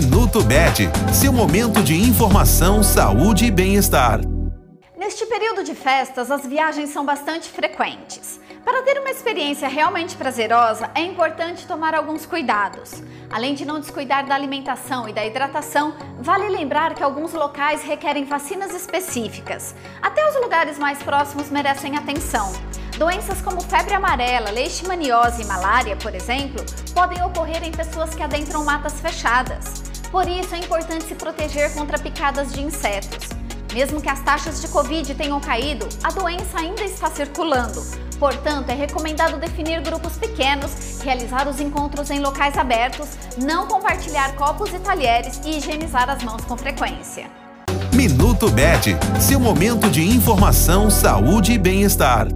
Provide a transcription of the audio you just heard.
Minuto Bet, seu momento de informação, saúde e bem-estar. Neste período de festas, as viagens são bastante frequentes. Para ter uma experiência realmente prazerosa, é importante tomar alguns cuidados. Além de não descuidar da alimentação e da hidratação, vale lembrar que alguns locais requerem vacinas específicas. Até os lugares mais próximos merecem atenção. Doenças como febre amarela, leishmaniose e malária, por exemplo, podem ocorrer em pessoas que adentram matas fechadas. Por isso, é importante se proteger contra picadas de insetos. Mesmo que as taxas de Covid tenham caído, a doença ainda está circulando. Portanto, é recomendado definir grupos pequenos, realizar os encontros em locais abertos, não compartilhar copos e talheres e higienizar as mãos com frequência. Minuto Bet, seu momento de informação, saúde e bem-estar.